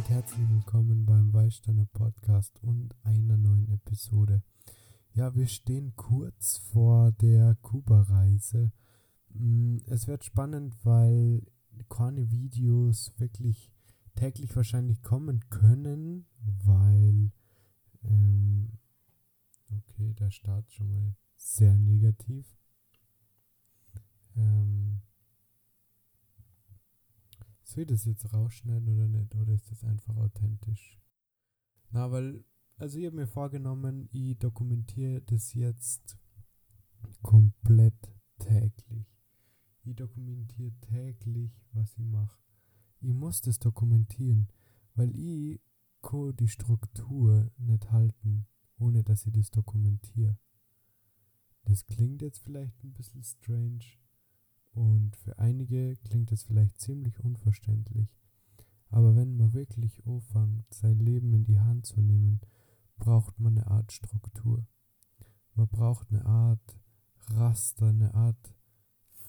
damit herzlich willkommen beim Weißsteiner Podcast und einer neuen Episode. Ja, wir stehen kurz vor der Kuba-Reise. Mm, es wird spannend, weil keine Videos wirklich täglich wahrscheinlich kommen können, weil ähm, okay, der Start schon mal sehr negativ. Ähm, soll ich das jetzt rausschneiden oder nicht? Oder ist das einfach authentisch? Na, weil, also ich habe mir vorgenommen, ich dokumentiere das jetzt komplett täglich. Ich dokumentiere täglich, was ich mache. Ich muss das dokumentieren, weil ich kann die Struktur nicht halten, ohne dass ich das dokumentiere. Das klingt jetzt vielleicht ein bisschen strange, und für einige klingt das vielleicht ziemlich unverständlich. Aber wenn man wirklich anfängt, sein Leben in die Hand zu nehmen, braucht man eine Art Struktur. Man braucht eine Art Raster, eine Art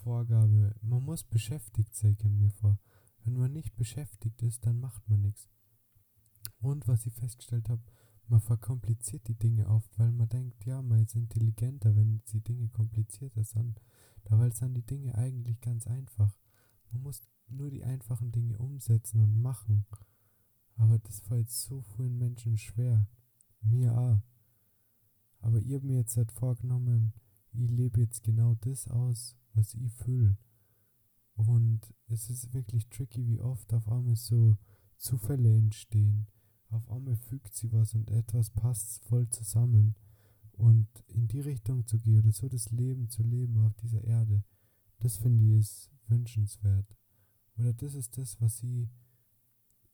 Vorgabe. Man muss beschäftigt sein, kommt mir vor. Wenn man nicht beschäftigt ist, dann macht man nichts. Und was ich festgestellt habe, man verkompliziert die Dinge oft, weil man denkt, ja, man ist intelligenter, wenn die Dinge komplizierter sind. Dabei sind die Dinge eigentlich ganz einfach. Man muss nur die einfachen Dinge umsetzen und machen. Aber das fällt so vielen Menschen schwer. Mir auch. Aber ich habe mir jetzt halt vorgenommen, ich lebe jetzt genau das aus, was ich fühle. Und es ist wirklich tricky, wie oft auf einmal so Zufälle entstehen. Auf einmal fügt sie was und etwas passt voll zusammen. Und in die Richtung zu gehen oder so das Leben zu leben auf dieser Erde, das finde ich ist wünschenswert. Oder das ist das, was ich,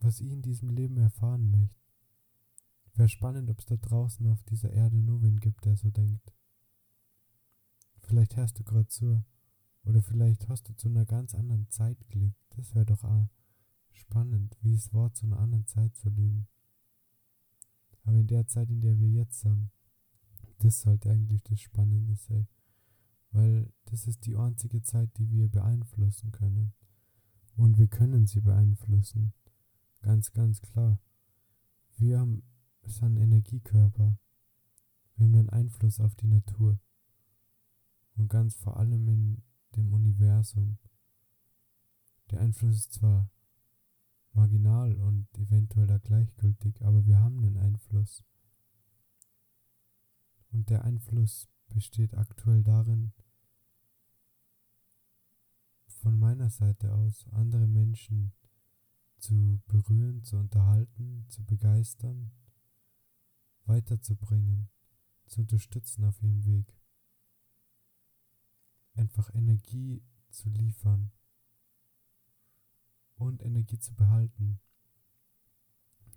was ich in diesem Leben erfahren möchte. Wäre spannend, ob es da draußen auf dieser Erde nur wen gibt, der so denkt. Vielleicht hörst du gerade zu. Oder vielleicht hast du zu einer ganz anderen Zeit gelebt. Das wäre doch auch spannend, wie es war, zu einer anderen Zeit zu leben. Aber in der Zeit, in der wir jetzt sind, das sollte eigentlich das Spannende sein. Weil das ist die einzige Zeit, die wir beeinflussen können. Und wir können sie beeinflussen. Ganz, ganz klar. Wir haben, sind Energiekörper. Wir haben einen Einfluss auf die Natur. Und ganz vor allem in dem Universum. Der Einfluss ist zwar marginal und eventuell gleichgültig, aber wir haben einen Einfluss. Und der Einfluss besteht aktuell darin, von meiner Seite aus andere Menschen zu berühren, zu unterhalten, zu begeistern, weiterzubringen, zu unterstützen auf ihrem Weg. Einfach Energie zu liefern und Energie zu behalten,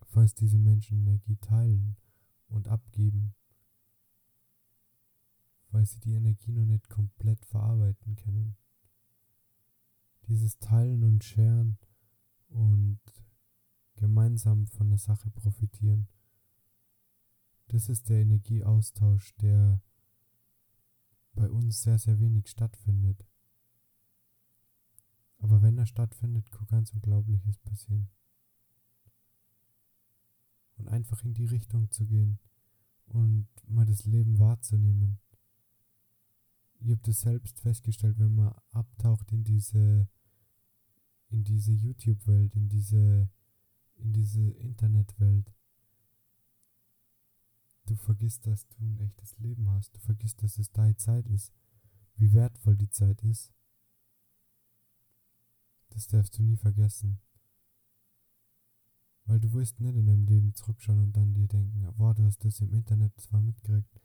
falls diese Menschen Energie teilen und abgeben weil sie die Energie noch nicht komplett verarbeiten können. Dieses Teilen und Scheren und gemeinsam von der Sache profitieren, das ist der Energieaustausch, der bei uns sehr, sehr wenig stattfindet. Aber wenn er stattfindet, kann ganz Unglaubliches passieren. Und einfach in die Richtung zu gehen und mal das Leben wahrzunehmen ich habe das selbst festgestellt, wenn man abtaucht in diese in diese YouTube-Welt, in diese in diese Internetwelt. Du vergisst, dass du ein echtes Leben hast. Du vergisst, dass es deine Zeit ist. Wie wertvoll die Zeit ist. Das darfst du nie vergessen. Weil du wirst nicht in deinem Leben zurückschauen und dann dir denken, boah, du hast das im Internet zwar mitgekriegt,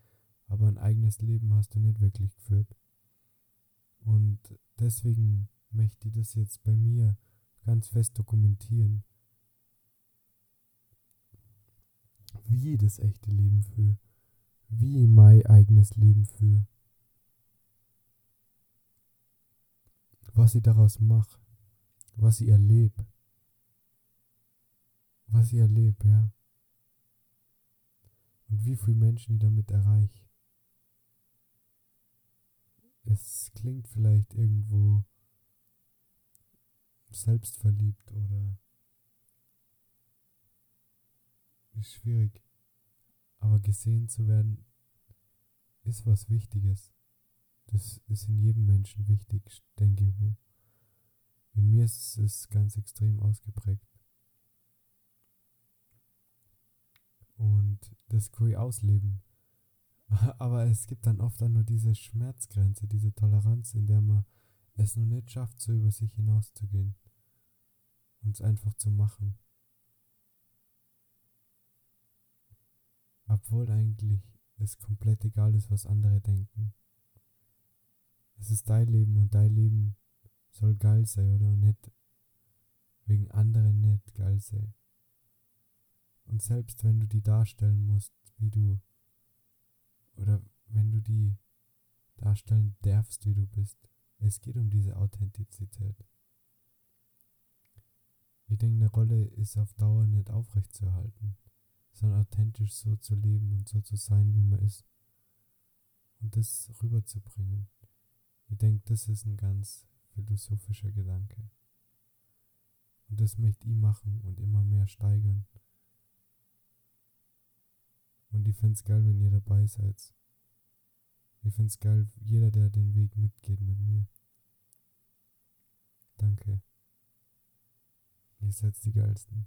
aber ein eigenes Leben hast du nicht wirklich geführt. Und deswegen möchte ich das jetzt bei mir ganz fest dokumentieren, wie ich das echte Leben führe, wie ich mein eigenes Leben führe, was ich daraus mache, was ich erlebe, was ich erlebe, ja. Und wie viele Menschen ich damit erreiche. Es klingt vielleicht irgendwo selbstverliebt oder ist schwierig. Aber gesehen zu werden ist was Wichtiges. Das ist in jedem Menschen wichtig, denke ich mir. In mir ist es ganz extrem ausgeprägt. Und das kann ich ausleben. Aber es gibt dann oft dann nur diese Schmerzgrenze, diese Toleranz, in der man es noch nicht schafft, so über sich hinauszugehen. Und es einfach zu machen. Obwohl eigentlich es komplett egal ist, was andere denken. Es ist dein Leben und dein Leben soll geil sein oder nicht wegen anderen nicht geil sein. Und selbst wenn du die darstellen musst, wie du oder wenn du die darstellen darfst, wie du bist, es geht um diese Authentizität. Ich denke, eine Rolle ist auf Dauer nicht aufrechtzuerhalten, sondern authentisch so zu leben und so zu sein, wie man ist. Und das rüberzubringen. Ich denke, das ist ein ganz philosophischer Gedanke. Und das möchte ich machen und immer mehr steigern. Und ich find's geil, wenn ihr dabei seid. Ich find's geil, jeder, der den Weg mitgeht mit mir. Danke. Ihr seid die geilsten.